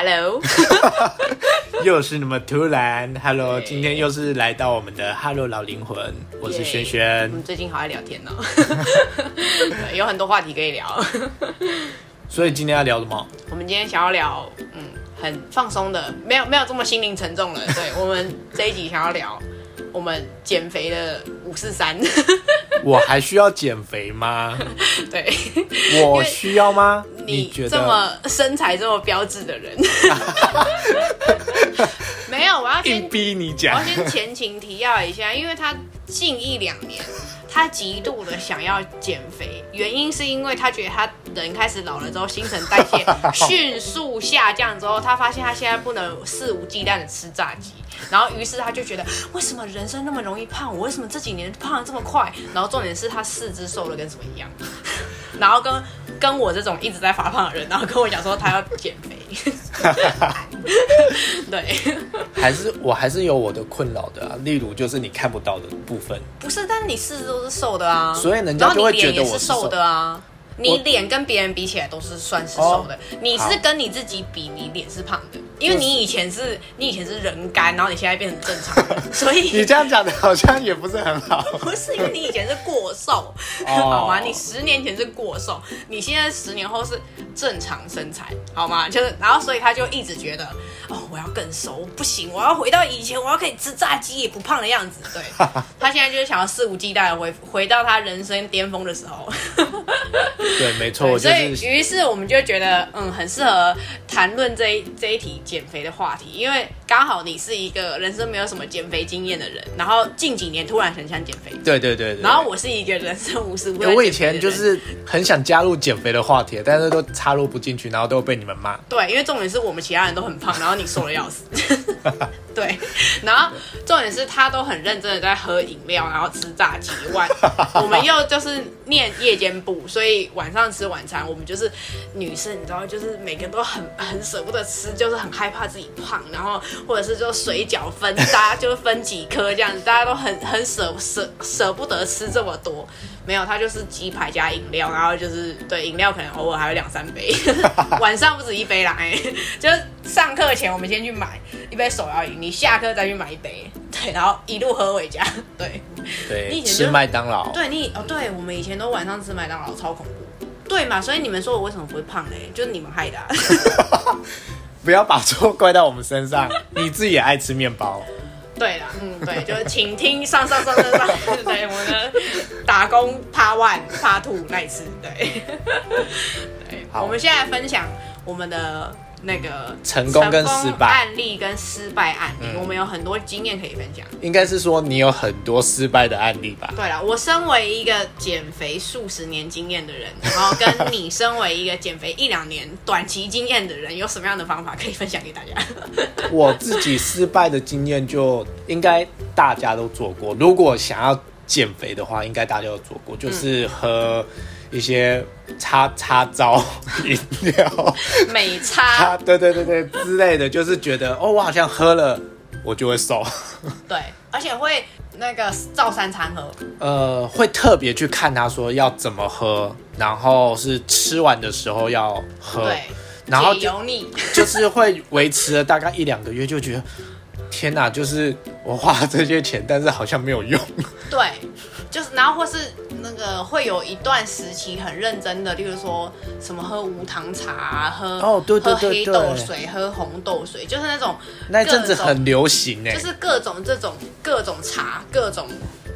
Hello，又是那么突然，Hello，今天又是来到我们的 Hello 老灵魂，我是轩轩我们，最近好爱聊天哦，有很多话题可以聊。所以今天要聊什么？我们今天想要聊，嗯，很放松的，没有没有这么心灵沉重了。对我们这一集想要聊我们减肥的五四三，我还需要减肥吗？对我需要吗？你觉得？这么身材这么标致的人，没有，我要先逼你讲我要，先前情提要一下，因为他近一两年，他极度的想要减肥，原因是因为他觉得他人开始老了之后，新陈代谢迅速下降之后，他发现他现在不能肆无忌惮的吃炸鸡，然后于是他就觉得，为什么人生那么容易胖？我为什么这几年胖的这么快？然后重点是他四肢瘦的跟什么一样，然后跟跟我这种一直在发胖的人，然后跟我讲说他要减肥，对。还是我还是有我的困扰的啊，例如就是你看不到的部分，不是，但是你四肢都是瘦的啊，所以人家就会觉得我是瘦瘦的啊。你脸跟别人比起来都是算是瘦的，你是跟你自己比，你脸是胖的，因为你以前是你以前是人干，然后你现在变成正常人，所你这样讲的好像也不是很好。不是因为你以前是过瘦，哦好吗？你十年前是过瘦，你现在十年后是正常身材，好吗？就是，然后所以他就一直觉得，哦，我要更瘦，不行，我要回到以前，我要可以吃炸鸡也不胖的样子。对，他现在就是想要肆无忌惮的回回到他人生巅峰的时候。对，没错，所以于是我们就觉得，嗯，很适合谈论这一这一题减肥的话题，因为刚好你是一个人生没有什么减肥经验的人，然后近几年突然很想减肥，对对对对。然后我是一个人生无时无刻我以前就是很想加入减肥的话题，但是都插入不进去，然后都被你们骂。对，因为重点是我们其他人都很胖，然后你瘦的要死。对，然后重点是他都很认真的在喝饮料，然后吃炸鸡。晚 我们又就是念夜间部，所以晚上吃晚餐，我们就是女生，你知道，就是每个都很很舍不得吃，就是很害怕自己胖，然后或者是就水饺分，大家就分几颗这样子，大家都很很舍舍舍不得吃这么多。没有，他就是鸡排加饮料，然后就是对饮料可能偶尔还有两三杯，晚上不止一杯啦，哎，就是上课前我们先去买一杯手摇饮，你下课再去买一杯，对，然后一路喝回家，对，你对，以前就吃麦当劳。对你哦，对我们以前都晚上吃麦当劳，超恐怖，对嘛？所以你们说我为什么不会胖嘞？就是你们害的、啊，不要把错怪到我们身上，你自己也爱吃面包。对啦，嗯，对，就是请听上上上上上，对我的打工 Part One、Part Two 那一次，对，对，好我们现在分享我们的那个成功跟失败案例跟失败案例，嗯我们有很多经验可以分享。应该是说你有很多失败的案例吧？对了，我身为一个减肥数十年经验的人，然后跟你身为一个减肥一两年短期经验的人，有什么样的方法可以分享给大家？我自己失败的经验就应该大家都做过。如果想要减肥的话，应该大家都做过，就是喝一些擦擦招饮料，美差啊，对对对对之类的，就是觉得哦，我好像喝了我就会瘦，对，而且会那个照三餐喝，呃，会特别去看他说要怎么喝，然后是吃完的时候要喝，对，然后油腻，就是会维持了大概一两个月，就觉得天哪，就是我花了这些钱，但是好像没有用。对，就是然后或是那个会有一段时期很认真的，例如说什么喝无糖茶啊、喝哦对对对喝黑豆水、喝红豆水，就是那种那阵子很流行哎、就是各种这种各种茶，各种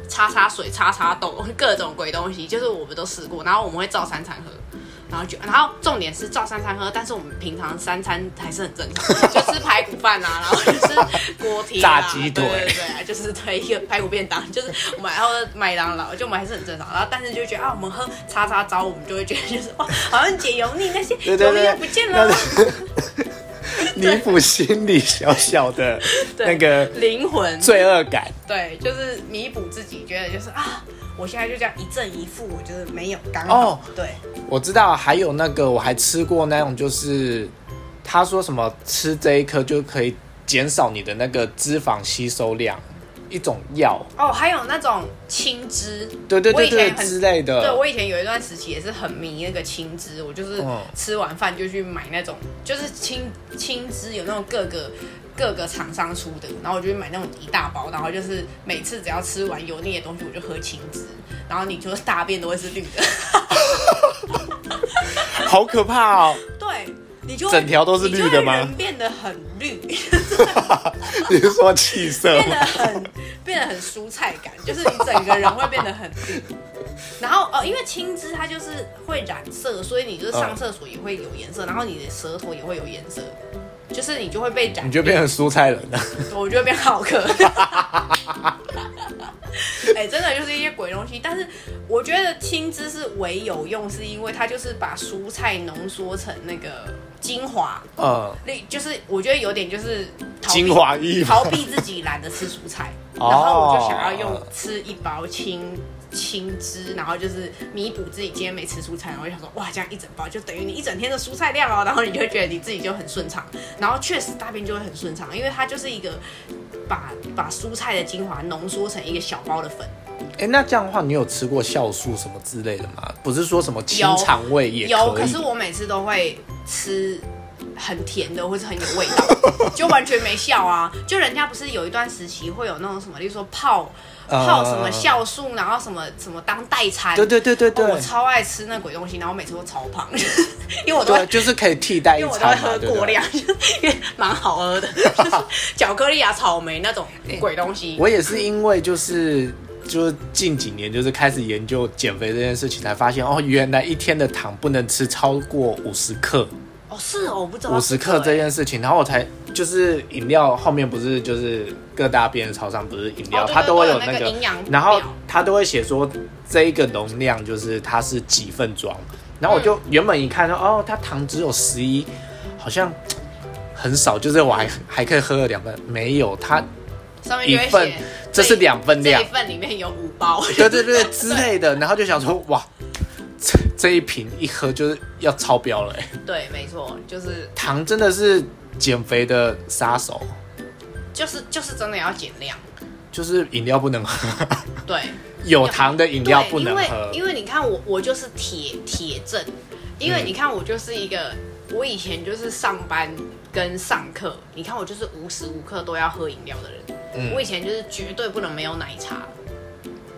叉叉水、叉叉豆，各种鬼东西，就是我们都试过。然后我们会照三餐喝，然后就然后重点是照三餐喝，但是我们平常三餐还是很正常，就吃排骨饭啊，然后就是锅贴、啊、炸鸡腿对对对，就是推一个排骨便当，就是我们然后麦当劳，就我们还是很正常。然后但是就觉得啊，我们喝叉叉粥，我们就会觉得就是哇，好像解油腻，那些油腻又不见了。弥补心里小小的 对那个灵魂。罪恶感。对，就是弥补自己，觉得就是啊，我现在就这样一正一负，我就是没有刚好。哦。对，我知道，还有那个我还吃过那种，就是他说什么吃这一颗就可以减少你的那个脂肪吸收量，一种药，哦，还有那种青汁，对对对对我以前很之类的。对我以前有一段时期也是很迷那个青汁，我就是嗯吃完饭就去买那种，就是青青汁有那种各个各个厂商出的，然后我就去买那种一大包，然后就是每次只要吃完油腻的东西，我就喝青汁，然后你就是大便都会是绿的，好可怕哦！对。你就整条都是绿的吗变得很绿，你是说气色变得？很变得很蔬菜感，就是你整个人会变得很绿。然后呃，因为青汁它就是会染色，所以你就是上厕所也会有颜色，然后你的舌头也会有颜色，就是你就会被染你就变成蔬菜人了。我就会变好客。哎、真的就是一些鬼东西，但是我觉得青汁是唯有用，是因为它就是把蔬菜浓缩成那个精华，嗯，那就是我觉得有点就是精华液逃避自己懒得吃蔬菜，哦。然后我就想要用吃一包青青汁，然后就是弥补自己今天没吃蔬菜，然后我就想说哇，这样一整包就等于你一整天的蔬菜量哦，然后你就会觉得你自己就很顺畅，然后确实大便就会很顺畅，因为它就是一个把把蔬菜的精华浓缩成一个小包的粉，哎、那这样的话，你有吃过酵素什么之类的吗？不是说什么清肠胃也有，可是我每次都会吃很甜的，或是很有味道，就完全没效啊！就人家不是有一段时期会有那种什么，例如说泡呃泡什么酵素，然后什么什么当代餐。对对对对对，哦我超爱吃那鬼东西，然后每次都超胖，因为我都。就是可以替代因为我都会？喝过量，因为蛮好喝的，就是巧克力啊、草莓那种鬼东西。我也是因为就是就是近几年就是开始研究减肥这件事情，才发现哦，原来一天的糖不能吃超过五十克，哦，是哦，我不知道五十克这这件事情，然后我才就是饮料后面不是就是各大便利超商不是饮料，哦对它都会有那个营养然后表它都会写说这一个容量就是它是几份装，然后我就原本一看说哦，它糖只有十一，好像很少，就是我还还可以喝了两份，没有它。上面一份写这是两份量这一份里面有五包。对对对之类的，然后就想说哇，这这一瓶一喝就是要超标了哎，对，没错，就是糖真的是减肥的杀手，就是就是真的要减量。就是饮料不能喝，对，有糖的饮料不能喝。因为喝，因为你看我我就是铁铁证，因为嗯。你看我就是一个，我以前就是上班跟上课，你看我就是无时无刻都要喝饮料的人。嗯。我以前就是绝对不能没有奶茶，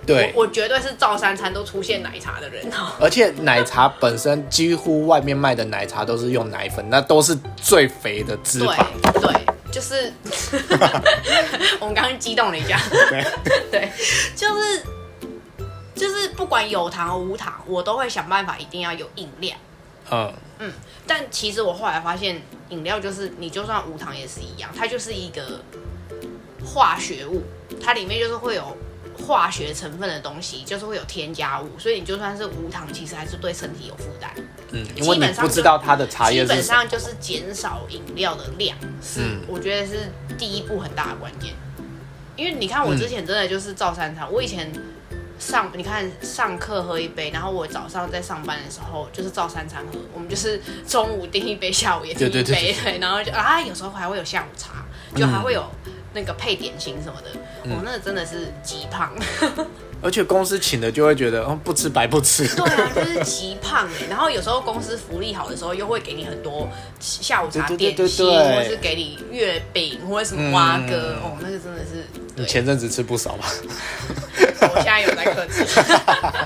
对，我我绝对是照三餐都出现奶茶的人。而且奶茶本身几乎外面卖的奶茶都是用奶粉，那都是最肥的脂对肪。对，就是 我们刚刚激动了一下，对，对，就是就是不管有糖无糖，我都会想办法一定要有饮料。嗯，嗯，但其实我后来发现，饮料就是你就算无糖也是一样，它就是一个化学物，它里面就是会有化学成分的东西，就是会有添加物，所以你就算是无糖，其实还是对身体有负担。嗯，因为你基本上不知道它的茶基本。上就是减少饮料的量，是、嗯我觉得是第一步很大的关键。因为你看我之前真的就是照三餐，我以前上你看上课喝一杯，然后我早上在上班的时候就是照三餐喝，我们就是中午订一杯，下午也订一杯，对对对对 然后就啊有时候还会有下午茶，就还会有那个配点心什么的，嗯我、那个真的是极胖。而且公司请的就会觉得，哦，不吃白不吃。对啊，就是极胖哎、然后有时候公司福利好的时候，又会给你很多下午茶点心，或者是给你月饼或者什么蛙哥，嗯哦，那个真的是。你前阵子吃不少吧？我现在有在克制。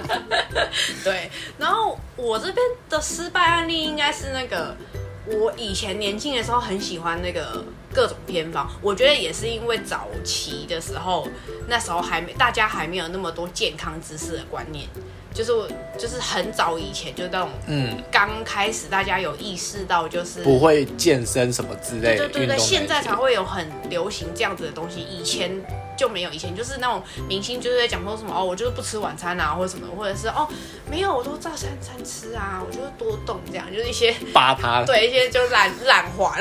对，然后我这边的失败案例应该是那个，我以前年轻的时候很喜欢那个各种偏方，我觉得也是因为早期的时候，那时候还没大家还没有那么多健康知识的观念，就是我就是很早以前就那种嗯，刚开始大家有意识到就是不会健身什么之类的对对对。现在才会有很流行这样子的东西，以前就没有。以前就是那种明星就是在讲说什么哦，我就是不吃晚餐啊，或者什么，或者是哦没有，我都照三餐吃啊，我就是多动这样，就是一些 扒他。对一些就懒懒话，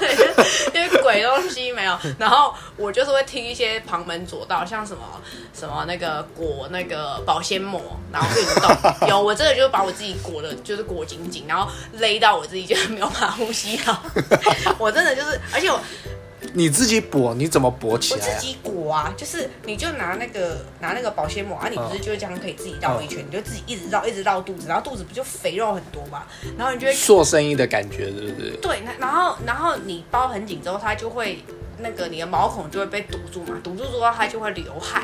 对，就是因为鬼东西没有。然后我就是会听一些旁门左道，像什么什么那个裹那个保鲜膜，然后运动。有我真的就是把我自己裹的，就是裹紧紧，然后勒到我自己就是没有办法呼吸好。我真的就是，而且我你自己裹，你怎么裹起我自来啊？己裹啊，就是你就拿那个拿那个保鲜膜啊，你不是就这样可以自己绕一圈，你就自己一直绕一直绕肚子，然后肚子不就肥肉很多嘛，然后你就会做生意的感觉，是不是？对，那然后然后你包很紧之后，它就会那个你的毛孔就会被堵住嘛，堵住之后它就会流汗。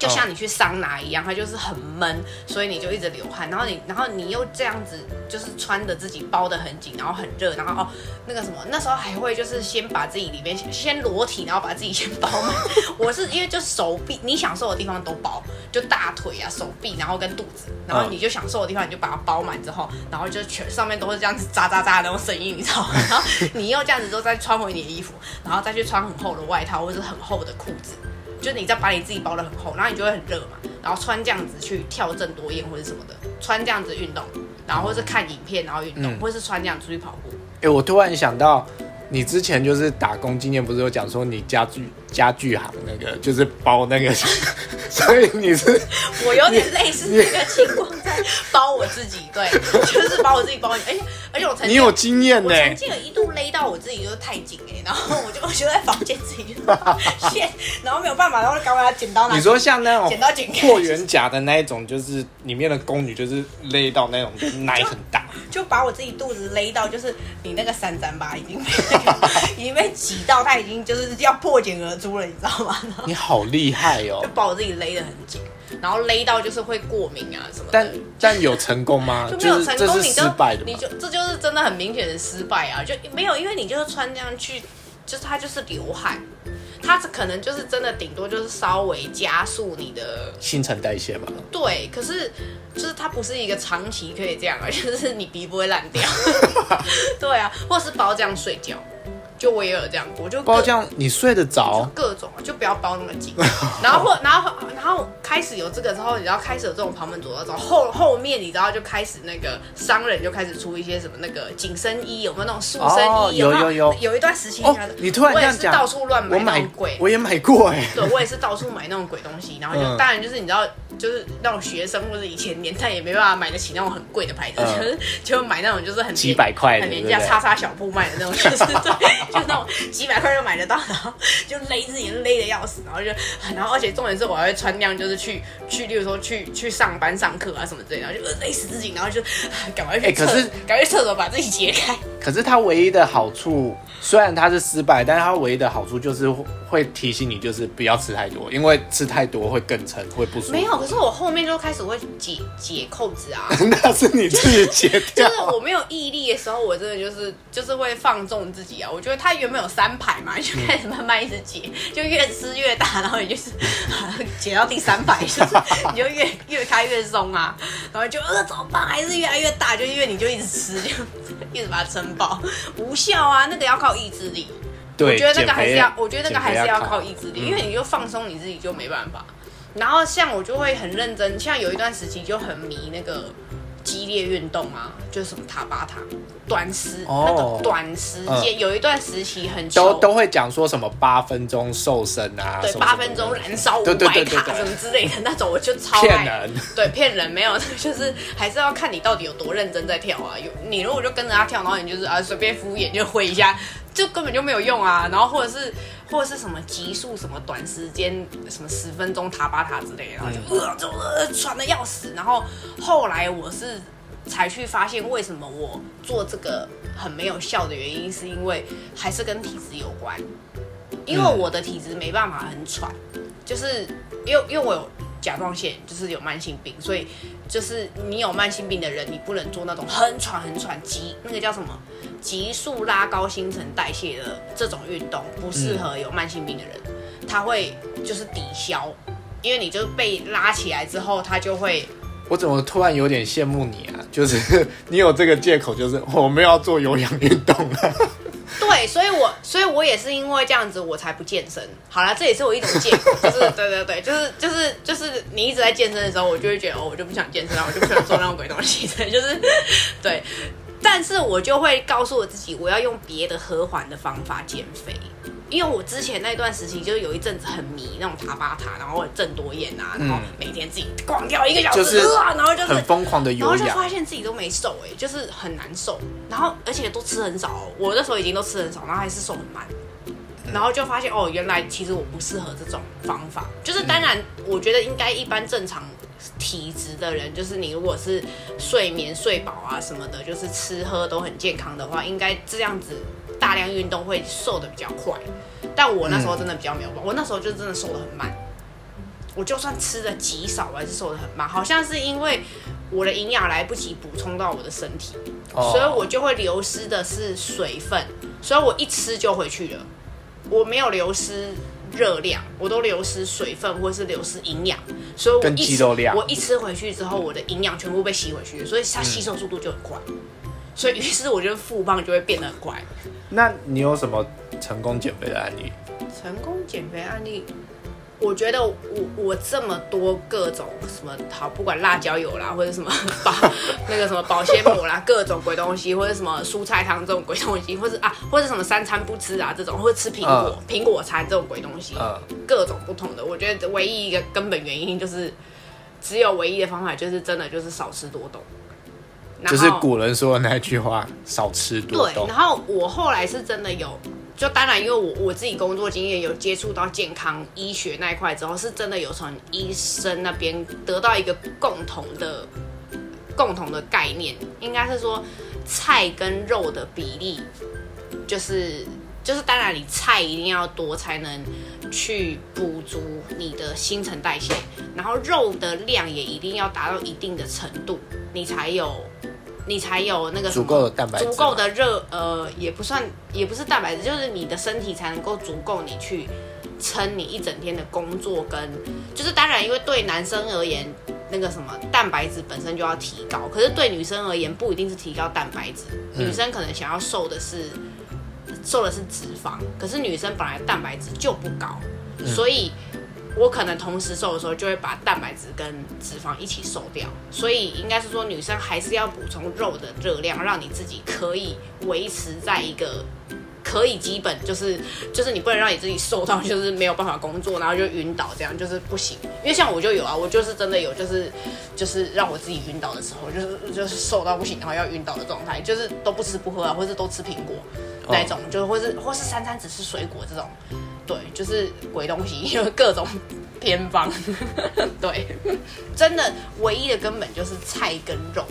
就像你去桑拿一样，它就是很闷，所以你就一直流汗。然后你，然后你又这样子，就是穿的自己包的很紧，然后很热，然后哦那个什么，那时候还会就是先把自己里面先裸体，然后把自己先包满。我是因为就手臂你想瘦的地方都包，就大腿啊、手臂，然后跟肚子，然后你就想瘦的地方你就把它包满之后，然后就全上面都是这样子扎扎扎的那种声音，你知道吗？然后你又这样子之后再穿回你的衣服，然后再去穿很厚的外套或者很厚的裤子。就你再把你自己包的很厚，然后你就会很热嘛，然后穿这样子去跳郑多燕或者什么的，穿这样子运动，然后或是看影片然后运动，或是穿这样出去跑步。哎，我突然想到，你之前就是打工经验，不是有讲说你家具家具行那个就是包那个，所以你是 我有点类似这个情况，在 包我自己，对，就是把我自己包，而且而且我曾经你有经验呢，曾经有一度勒到我自己就是太紧哎，然后我就我就在房间自己线，然后没有办法，然后就赶快剪刀拿。你说像那种剪刀剪霍元甲的那一种，就是里面的宫女就是勒到那种奶很大，就把我自己肚子勒到，就是你那个三三八已经被已经被挤到，它已经就是要破茧而出了，你知道吗？你好厉害哦，就把我自己勒得很紧。然后勒到就是会过敏啊什么，但但有成功吗？就没有成功，你就失败的，你就这就是真的很明显的失败啊！就没有，因为你就是穿这样去，就是它就是流汗，它可能就是真的顶多就是稍微加速你的新陈代谢吧。对，可是就是它不是一个长期可以这样，而 就是你鼻不会烂掉。对啊，或是包这样睡觉。就我也有这样过，就包这样你睡得着？各种就不要包那么紧，然后或然后然后开始有这个之后，你知道开始有这种旁门左道之后，后后面你知道就开始那个商人就开始出一些什么那个紧身衣，有没有那种塑身衣？有有？有，有一段时期，你突然这样讲，到处乱买那种鬼，我也买过哎，对我也是到处买那种鬼东西，然后就当然就是你知道，就是那种学生或者以前年代也没办法买得起那种很贵的牌子，就是 就买那种就是很几百块、很廉价、叉叉小铺卖的那种，就是 对。就那种几百块就买得到，然后就勒自己勒的要死，然后就，然后而且重点是我还会穿那样，就是去去，例如说去去上班上课啊什么之类，然后就勒死自己，然后就 赶快去厕，赶快去厕所把自己解开。可是它唯一的好处，虽然它是失败，但是它唯一的好处就是会提醒你，就是不要吃太多，因为吃太多会更撑，会不舒服。没有，可是我后面就开始会解解扣子啊。那是你自己解掉。就是我没有毅力的时候，我真的就是就是会放纵自己啊。我觉得它原本有三排嘛，就开始慢慢一直解，就越吃越大，然后你就是解到第三排，就是你就越越开越松啊，然后就呃怎么办？还是越来越大，就因为你就一直吃，就一直把它撑爆，无效啊，那个要靠意志力。对，我觉得那个还是要，我觉得那个还是要靠意志力，因为你就放松你自己就没办法。然后像我就会很认真，像有一段时期就很迷那个。激烈运动啊，就是什么塔巴塔，短时那个短时间有一段时期很都都会讲说什么八分钟瘦身啊，对，八分钟燃烧五百卡什么之类的那种，我就超爱。对，骗人没有，就是还是要看你到底有多认真在跳啊。有你如果就跟着他跳，然后你就是啊随便敷衍就挥一下。就根本就没有用啊，然后或者是或者是什么急速什么短时间什么十分钟塔巴塔之类的，然后就呃就呃喘的要死，然后后来我是才去发现为什么我做这个很没有效的原因，是因为还是跟体质有关，因为我的体质没办法很喘，就是因为因为我有。甲状腺就是有慢性病，所以就是你有慢性病的人，你不能做那种很喘很喘急那个叫什么急速拉高新陈代谢的这种运动，不适合有慢性病的人，他会就是抵消，因为你就被拉起来之后，他就会。我怎么突然有点羡慕你啊？就是 你有这个借口，就是我们要做有氧运动啊。对，所以，我，所以我也是因为这样子，我才不健身。好了，这也是我一种借口，就是，对对对，就是，就是，就是你一直在健身的时候，我就会觉得，哦，我就不想健身了，我就不想做那种鬼东西，对，就是，对。但是我就会告诉我自己，我要用别的和缓的方法减肥。因为我之前那段时期，就是有一阵子很迷那种塔巴塔，然后郑多燕啊，然后每天自己狂跳一个小时啊，然后就是很疯狂的有氧，然后就发现自己都没瘦，哎，就是很难瘦，然后而且都吃很少，我那时候已经都吃很少，然后还是瘦很慢。然后就发现哦，原来其实我不适合这种方法。就是当然，我觉得应该一般正常体质的人，就是你如果是睡眠睡饱啊什么的，就是吃喝都很健康的话，应该这样子大量运动会瘦的比较快。但我那时候真的比较没有办法，我那时候就真的瘦的很慢。我就算吃的极少，我还是瘦的很慢。好像是因为我的营养来不及补充到我的身体，哦所以我就会流失的是水分，所以我一吃就回去了。我没有流失热量，我都流失水分或是流失营养，所以我跟一吃肌肉量我一吃回去之后，我的营养全部被吸回去，所以它吸收速度就很快。所以于是我觉得复胖就会变得很快。那你有什么成功减肥的案例？成功减肥案例，我觉得我我这么多各种什么好，不管辣椒油啦，或者什么保那个什么保鲜膜啦，各种鬼东西，或者什么蔬菜汤这种鬼东西，或者啊，或者什么三餐不吃啊这种，或者吃苹果、苹果餐这种鬼东西，各种不同的。我觉得唯一一个根本原因就是，只有唯一的方法就是真的就是少吃多动。就是古人说的那句话：少吃多对，动然。后我后来是真的有，就当然因为我我自己工作经验有接触到健康医学那一块之后，是真的有从医生那边得到一个共同的共同的概念，应该是说菜跟肉的比例，就是就是当然你菜一定要多才能去补足你的新陈代谢，然后肉的量也一定要达到一定的程度，你才有你才有那个足够的蛋白质足够的热，呃，也不算，也不是蛋白质，就是你的身体才能够足够你去撑你一整天的工作跟，就是当然，因为对男生而言，那个什么蛋白质本身就要提高，可是对女生而言，不一定是提高蛋白质，女生可能想要瘦的是瘦的是脂肪，可是女生本来蛋白质就不高，所以。我可能同时瘦的时候，就会把蛋白质跟脂肪一起瘦掉，所以应该是说女生还是要补充肉的热量，让你自己可以维持在一个可以基本就是就是你不能让你自己瘦到就是没有办法工作，然后就晕倒这样就是不行。因为像我就有啊，我就是真的有就是就是让我自己晕倒的时候，就是就是瘦到不行，然后要晕倒的状态，就是都不吃不喝啊，或是都吃苹果那种，就是或是或是三餐只吃水果这种。对，就是鬼东西，因为各种偏方。对，真的唯一的根本就是菜跟肉，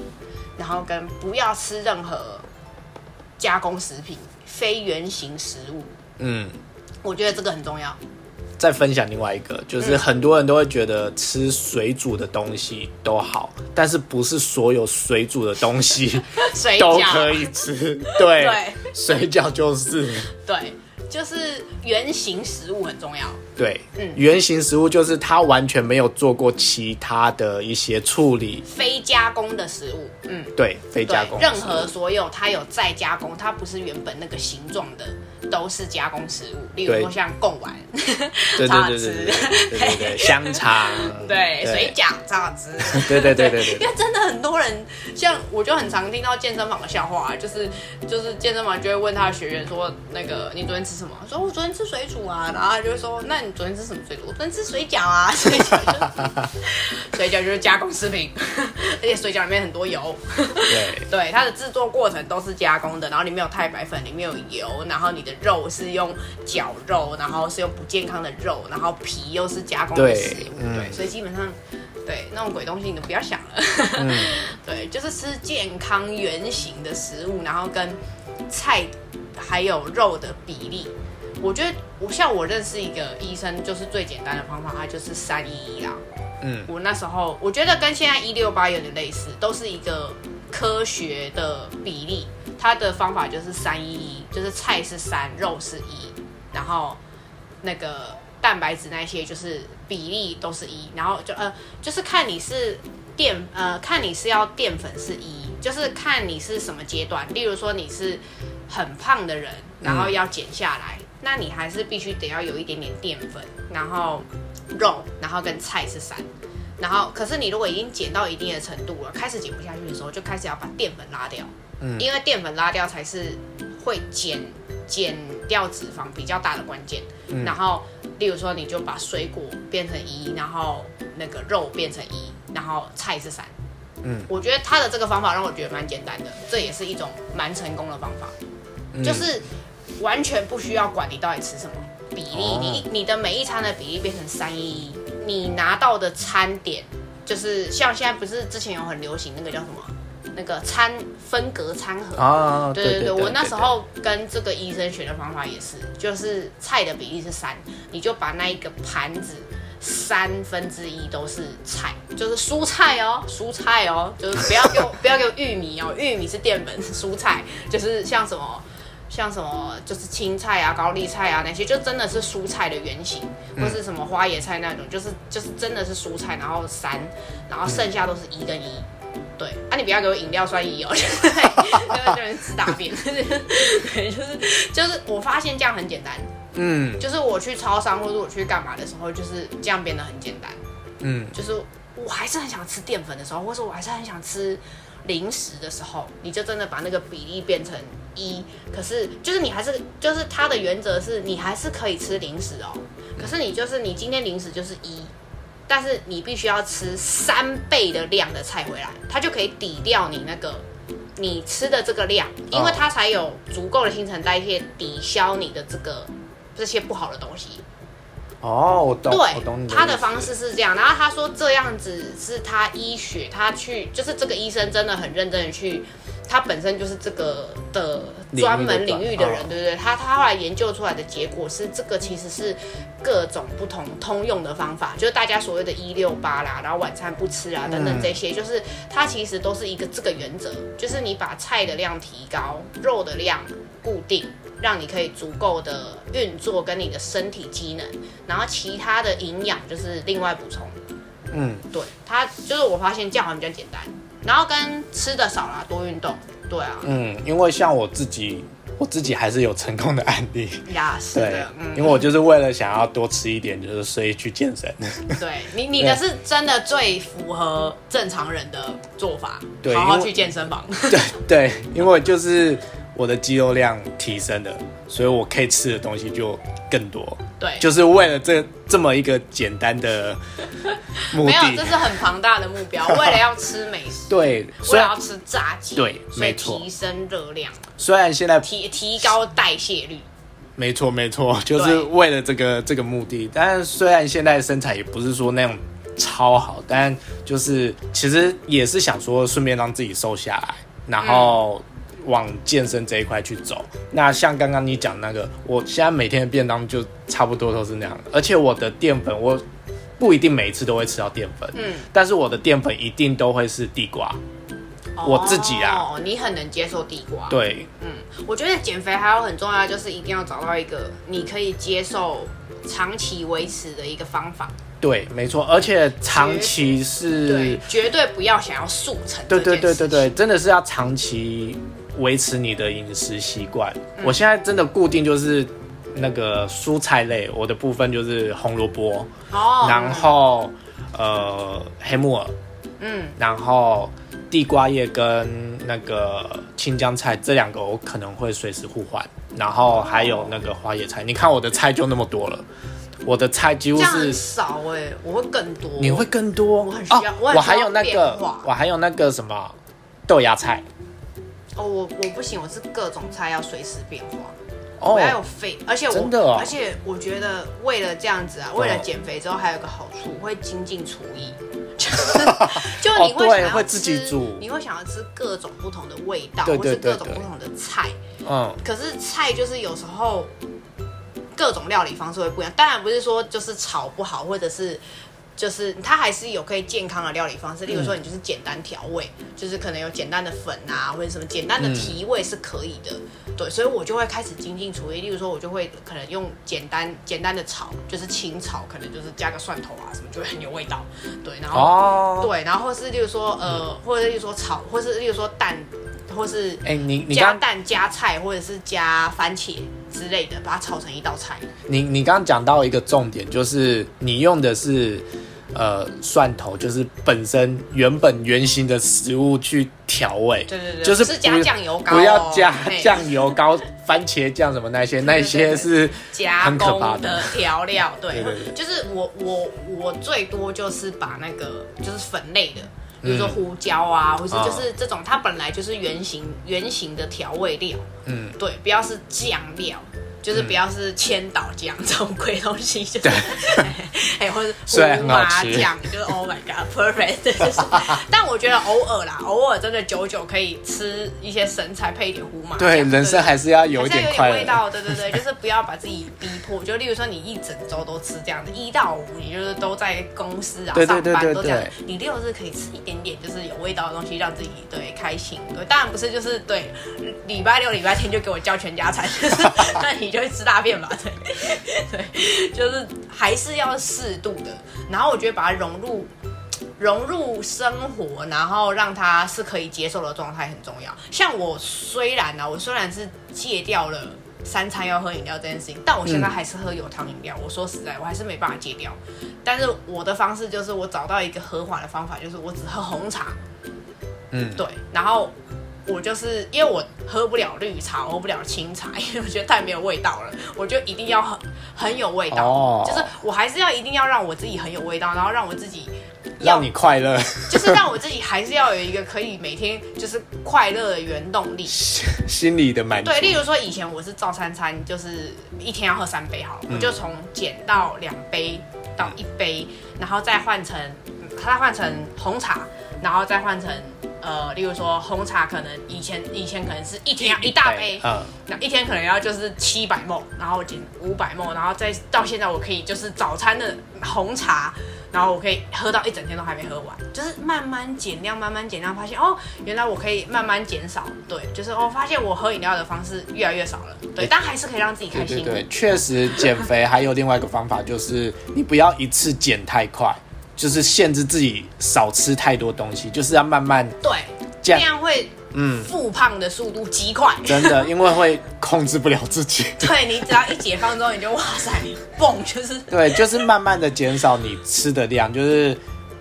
然后跟不要吃任何加工食品、非原形食物。嗯，我觉得这个很重要。再分享另外一个，就是很多人都会觉得吃水煮的东西都好，但是不是所有水煮的东西 都，可以吃。对，对水饺就是对，就是原型食物很重要。对，嗯。原型食物就是它完全没有做过其他的一些处理，非加工的食物，嗯，对，非加工任何所有它有再加工，它不是原本那个形状的，都是加工食物。例如说像贡丸，对超好对对对 香肠，对，水饺超好吃。对对对对对。因为真的很多人，像我就很常听到健身房的笑话、啊，就是就是健身房就会问他的学员说，那个你昨天吃什么？说我昨天吃水煮啊，然后他就会说，那你昨天吃什么水煮？我昨天吃水饺啊，水饺就是水饺就是加工食品，而且水饺里面很多油，对。对，它的制作过程都是加工的，然后里面有太白粉，里面有油，然后你的肉是用绞肉，然后是用不健康的肉，然后皮又是加工的食物，嗯对，所以基本上。对，那种鬼东西你都不要想了。嗯 对，就是吃健康原形的食物，然后跟菜还有肉的比例。我觉得我像我认识一个医生，就是最简单的方法，他就是三一一啦。嗯，我那时候我觉得跟现在一六八有点类似，都是一个科学的比例。它的方法就是三一一，就是菜是三，肉是一，然后那个蛋白质那些就是比例都是一，然后就呃就是看你是淀呃看你是要淀粉是一，就是看你是什么阶段。例如说你是很胖的人，然后要减下来，那你还是必须得要有一点点淀粉，然后肉，然后跟菜是三。然后，可是你如果已经减到一定的程度了，开始减不下去的时候，就开始要把淀粉拉掉，嗯。因为淀粉拉掉才是会减减掉脂肪比较大的关键。嗯。然后，例如说，你就把水果变成一，然后那个肉变成一，然后菜是三。嗯，我觉得他的这个方法让我觉得蛮简单的，这也是一种蛮成功的方法，嗯。就是完全不需要管你到底吃什么，比例，哦。你你的每一餐的比例变成三一一，你拿到的餐点就是像现在不是之前有很流行那个叫什么那个餐分隔餐盒。啊，对对对我那时候跟这个医生学的方法也是，就是菜的比例是三，你就把那一个盘子三分之一都是菜，就是蔬菜哦，蔬菜哦，就是不要给我不要给我玉米哦，玉米是淀粉，蔬菜就是像什么。像什么就是青菜啊、高丽菜啊那些，就真的是蔬菜的原型，或是什么花椰菜那种，就是就是真的是蔬菜，然后三，然后剩下都是一跟一。对，啊，你不要给我饮料算一哦，那个就是吃大便。对，就是就是我发现这样很简单，嗯就是我去超商或者我去干嘛的时候，就是这样变得很简单。嗯，就是我还是很想吃淀粉的时候，或者我还是很想吃零食的时候，你就真的把那个比例变成一。可是就是你还是就是它的原则是你还是可以吃零食哦，可是你就是你今天零食就是一。但是你必须要吃三倍的量的菜回来，它就可以抵掉你那个你吃的这个量，因为它才有足够的新陈代谢抵消你的这个这些不好的东西。哦，我懂，我懂对，他的方式是这样，然后他说这样子是他医学，他去就是这个医生真的很认真的去，他本身就是这个的专门领域的人，哦对不对？他他后来研究出来的结果是，这个其实是各种不同通用的方法，就是大家所谓的“一六八”啦，然后晚餐不吃啊等等这些，就是它其实都是一个这个原则，就是你把菜的量提高，肉的量固定。让你可以足够的运作跟你的身体机能，然后其他的营养就是另外补充。嗯，对，它就是我发现这样好像比较简单，然后跟吃的少啦，多运动。对啊，嗯，因为像我自己，我自己还是有成功的案例。呀，是对的，，嗯，因为我就是为了想要多吃一点，就是所以去健身。对你 你的是真的最符合正常人的做法，对好好去健身房。对对，因为就是我的肌肉量提升了，所以我可以吃的东西就更多，对，就是为了这这么一个简单的目没有，这。是很庞大的目标，为了要吃美食，对，为了要吃炸鸡，对没错提升热量，虽然现在提提高代谢率。没错没错，就是为了这个这个目的。但是虽然现在身材也不是说那种超好，但就是其实也是想说顺便让自己瘦下来，然后往健身这一块去走。那像刚刚你讲那个，我现在每天的便当就差不多都是那样，而且我的淀粉我不一定每一次都会吃到淀粉，嗯，但是我的淀粉一定都会是地瓜。我自己啊哦，你很能接受地瓜。，对，嗯，我觉得减肥还有很重要，就是一定要找到一个你可以接受、长期维持的一个方法。对，没错，而且长期是对，绝对不要想要速成。对对对对对，，真的是要长期维持你的饮食习惯。我现在真的固定就是那个蔬菜类，我的部分就是红萝卜，哦，然后呃黑木耳，嗯，然后地瓜叶跟那个青江菜这两个我可能会随时互换，然后还有那个花椰菜。你看我的菜就那么多了，我的菜几乎是。少哎，我会更多。你会更多，我很需要哦我很需要我还有那变个，我还有那个什么豆芽菜，哦，我我不行，我是各种菜要随时变化。哦我要有肥，而且我真的哦而且我觉得为了这样子啊，为了减肥之后还有一个好处，我会精进厨艺，就是 就你会想要会自己吃煮你会想要吃各种不同的味道，对对或是各种不同的菜。嗯，可是菜就是有时候各种料理方式会不一样，当然不是说就是炒不好，或者是。就是它还是有可以健康的料理方式，例如说你就是简单调味，就是可能有简单的粉啊，或者什么简单的提味是可以的。对，所以我就会开始精进厨艺，例如说我就会可能用简单简单的炒，就是清炒，可能就是加个蒜头啊什么，就会很有味道。对，然后、哦，对，然后或是例如说呃，或者例如说炒，或是例如说蛋，或是哎、你你加蛋加菜或者是加番茄之类的，把它炒成一道菜。你你刚刚讲到一个重点，就是你用的是呃蒜头，就是本身原本原型的食物去调味，对对对，就是加酱油膏哦、不要加酱油膏、番茄酱什么那些，那些是加很可怕工的调料，对，就是我我我最多就是把那个就是粉类的。比如说嗯。胡椒啊，或是哦就是这种，它本来就是圆形圆形的调味料，嗯，对，不要是酱料，就是不要是千岛酱这种鬼东西，就是哎，或者胡麻酱，就是 Oh my God，perfect，就是。但我觉得偶尔啦，偶尔真的久久可以吃一些神菜配一点胡麻酱，对，人生还是要有一点快乐。点味道，对对对，就是不要把自己逼迫。就例如说，你一整周都吃这样子，一到五你就是都在公司啊上班都这样，你六日可以吃一点点就是有味道的东西，让自己对开心。对，当然不是就是对礼拜六礼拜天就给我叫全家餐，就是那你就会吃大便吧？对对，就是还是要适度的。然后我觉得把它融入。融入生活，然后让它是可以接受的状态很重要。像我虽然呢、啊，我虽然是戒掉了三餐要喝饮料这件事情，但我现在还是喝有糖饮料。我说实在，我还是没办法戒掉。但是我的方式就是我找到一个和缓的方法，就是我只喝红茶。嗯，对，然后我就是因为我喝不了绿茶，喝不了清茶，因为我觉得太没有味道了，我就一定要很很有味道，哦就是我还是要一定要让我自己很有味道，然后让我自己要让你快乐，就是让我自己还是要有一个可以每天就是快乐的原动力。心里的满足。对，例如说以前我是照三餐，就是一天要喝三杯好了，我就从减到两杯到一杯，然后再换成，它再换成红茶，然后再换成呃，例如说红茶可能以前以前可能是一天要一大杯，嗯，那一天可能要就是七百沫，然后减五百沫，然后再到现在我可以就是早餐的红茶，然后我可以喝到一整天都还没喝完，就是慢慢减量，慢慢减量，发现哦，原来我可以慢慢减少，对，就是哦，发现我喝饮料的方式越来越少了，对，但还是可以让自己开心，对对对，确实减肥还有另外一个方法，就是你不要一次减太快，就是限制自己少吃太多东西，就是要慢慢对，这样。会嗯，复胖的速度极快。真的，因为会控制不了自己。对你只要一解放之后，你就哇塞，蹦就是对，就是慢慢的减少你吃的量，就是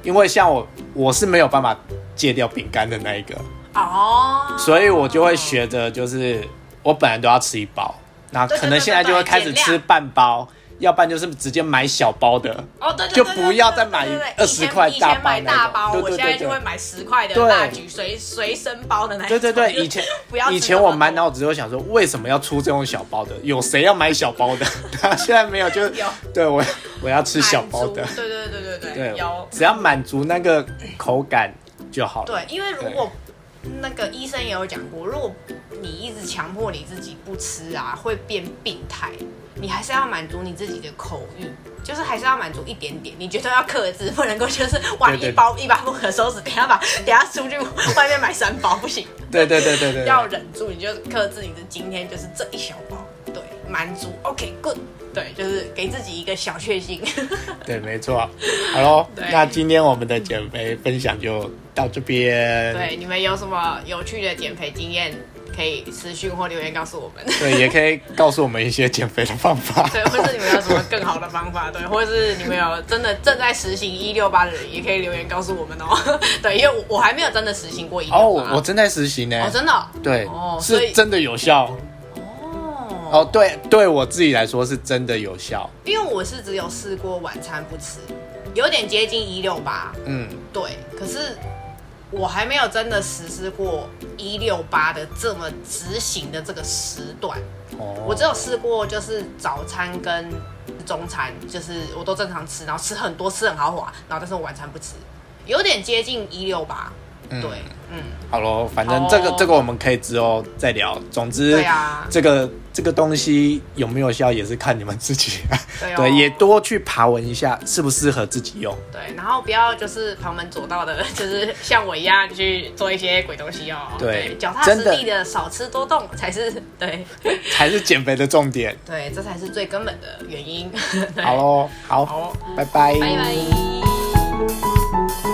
因为像我，我是没有办法戒掉饼干的那一个，哦，所以我就会学着，就是我本来都要吃一包，那可能现在就会开始吃半包，要不然就是直接买小包的。哦，对对对就不要再买对对对20以前块大以前买大包，我现在就会买十块的大橘随随身包的那一种。对对对，以前 不要吃以前我满脑子就想说，为什么要出这种小包的？有谁要买小包的？他现在没有，就是有对我我要吃小包的对对对对对对有，只要满足那个口感就好了。对，因为如果那个医生也有讲过，如果你一直强迫你自己不吃啊，会变病态。你还是要满足你自己的口欲，就是还是要满足一点点。你觉得要克制，不能够就是哇对对一包一包不可收拾，等下把等下出去外面买三包不行。对对对对对，要忍住，你就克制你的今天就是这一小包，对，满足，OK，good，、对，就是给自己一个小确幸。对，没错。好喽，那今天我们的减肥分享就到这边。对，你们有什么有趣的减肥经验，可以私讯或留言告诉我们。对，也可以告诉我们一些减肥的方法。对，或是你们有什么更好的方法，对，或者是你们有真的正在实行一六八的人，也可以留言告诉我们哦。对，因为我我还没有真的实行过一六哦，八。我正在实行呢。哦，真的哦对，哦是真的有效。哦，哦，对，对我自己来说是真的有效。因为我是只有试过晚餐不吃，有点接近一六八。嗯，对，可是我还没有真的实施过一六八的这么执行的这个时段。哦，我只有试过，就是早餐跟中餐，就是我都正常吃，然后吃很多，吃很豪华，然后但是我晚餐不吃，有点接近一六八。嗯对，嗯，好喽，反正这个、这个我们可以之后再聊。总之，对啊这个这个东西有没有效也是看你们自己。对哦 对，也多去爬文一下，适不适合自己用。对，然后不要就是旁门左道的，就是像我一样去做一些鬼东西哦。对脚踏实地的少吃多动才是 对，才是减肥的重点。对，这才是最根本的原因。对好喽，好，好，拜拜，拜拜。